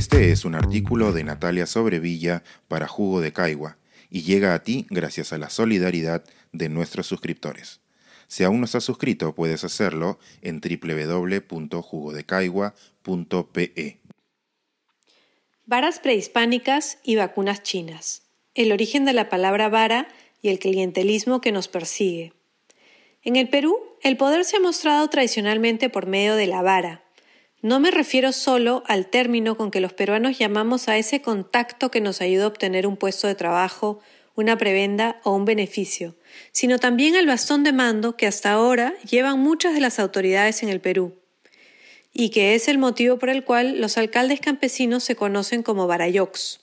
es un artículo de Natalia Sobrevilla para Jugo de Caigua y llega a ti gracias a la solidaridad de nuestros suscriptores. Si aún no estás suscrito, puedes hacerlo en www.jugodecaigua.pe. Varas prehispánicas y vacunas chinas. El origen de la palabra vara y el clientelismo que nos persigue. En el Perú, el poder se ha mostrado tradicionalmente por medio de la vara. No me refiero solo al término con que los peruanos llamamos a ese contacto que nos ayuda a obtener un puesto de trabajo, una prebenda o un beneficio, sino también al bastón de mando que hasta ahora llevan muchas de las autoridades en el Perú, y que es el motivo por el cual los alcaldes campesinos se conocen como barayocs.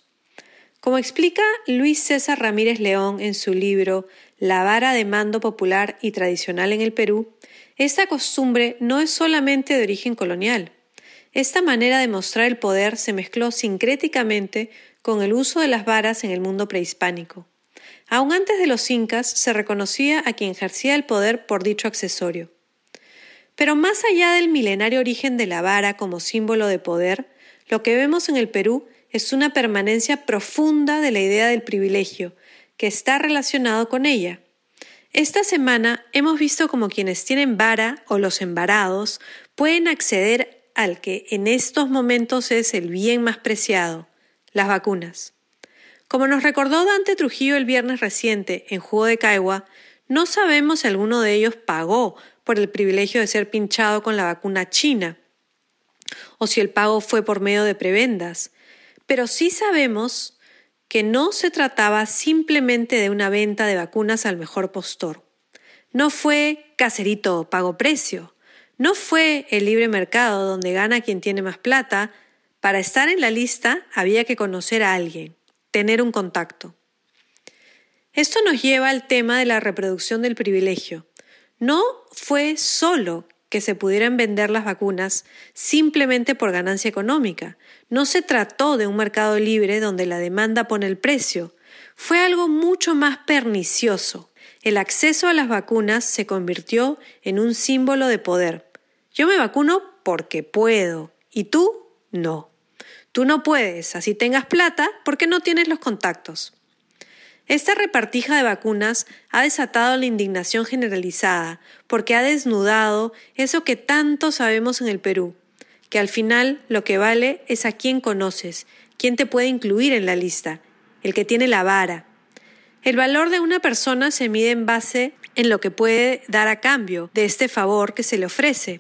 Como explica Luis César Ramírez León en su libro La vara de mando popular y tradicional en el Perú, esta costumbre no es solamente de origen colonial. Esta manera de mostrar el poder se mezcló sincréticamente con el uso de las varas en el mundo prehispánico. Aún antes de los incas se reconocía a quien ejercía el poder por dicho accesorio. Pero más allá del milenario origen de la vara como símbolo de poder, lo que vemos en el Perú es una permanencia profunda de la idea del privilegio, que está relacionado con ella. Esta semana hemos visto como quienes tienen vara o los embarados pueden acceder al que en estos momentos es el bien más preciado, las vacunas. Como nos recordó Dante Trujillo el viernes reciente en Jugo de Caigua, no sabemos si alguno de ellos pagó por el privilegio de ser pinchado con la vacuna china, o si el pago fue por medio de prebendas, pero sí sabemos que no se trataba simplemente de una venta de vacunas al mejor postor. No fue caserito pago precio. No fue el libre mercado donde gana quien tiene más plata. Para estar en la lista había que conocer a alguien, tener un contacto. Esto nos lleva al tema de la reproducción del privilegio. No fue solo que se pudieran vender las vacunas simplemente por ganancia económica. No se trató de un mercado libre donde la demanda pone el precio. Fue algo mucho más pernicioso. El acceso a las vacunas se convirtió en un símbolo de poder. Yo me vacuno porque puedo y tú no. Tú no puedes, así tengas plata, porque no tienes los contactos. Esta repartija de vacunas ha desatado la indignación generalizada porque ha desnudado eso que tanto sabemos en el Perú, que al final lo que vale es a quién conoces, quién te puede incluir en la lista, el que tiene la vara. El valor de una persona se mide en base en lo que puede dar a cambio de este favor que se le ofrece.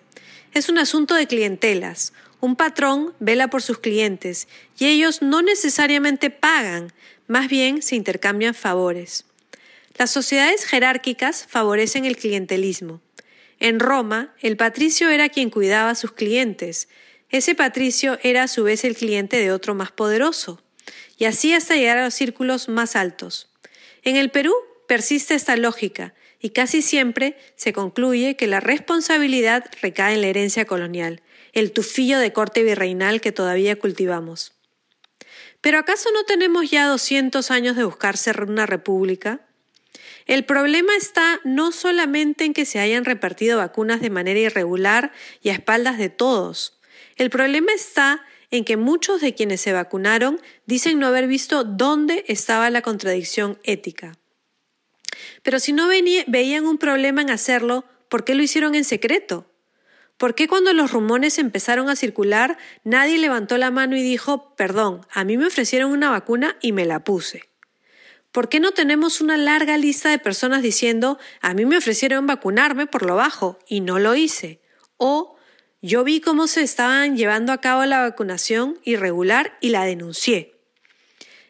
Es un asunto de clientelas. Un patrón vela por sus clientes y ellos no necesariamente pagan, más bien se intercambian favores. Las sociedades jerárquicas favorecen el clientelismo. En Roma, el patricio era quien cuidaba a sus clientes. Ese patricio era a su vez el cliente de otro más poderoso, y así hasta llegar a los círculos más altos. En el Perú persiste esta lógica, y casi siempre se concluye que la responsabilidad recae en la herencia colonial, el tufillo de corte virreinal que todavía cultivamos. ¿Pero acaso no tenemos ya 200 años de buscar ser una república? El problema está no solamente en que se hayan repartido vacunas de manera irregular y a espaldas de todos. El problema está en que muchos de quienes se vacunaron dicen no haber visto dónde estaba la contradicción ética. Pero si no veían un problema en hacerlo, ¿por qué lo hicieron en secreto? ¿Por qué cuando los rumores empezaron a circular nadie levantó la mano y dijo, perdón, a mí me ofrecieron una vacuna y me la puse? ¿Por qué no tenemos una larga lista de personas diciendo, a mí me ofrecieron vacunarme por lo bajo y no lo hice? O yo vi cómo se estaban llevando a cabo la vacunación irregular y la denuncié.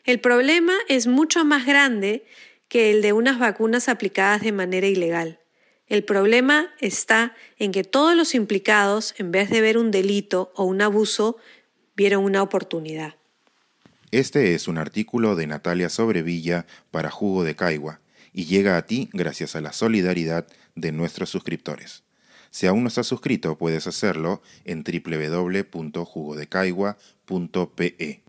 El problema es mucho más grande que el de unas vacunas aplicadas de manera ilegal. El problema está en que todos los implicados, en vez de ver un delito o un abuso, vieron una oportunidad. Este es un artículo de Natalia Sobrevilla para Jugo de Caigua y llega a ti gracias a la solidaridad de nuestros suscriptores. Si aún no estás suscrito, puedes hacerlo en www.jugodecaigua.pe.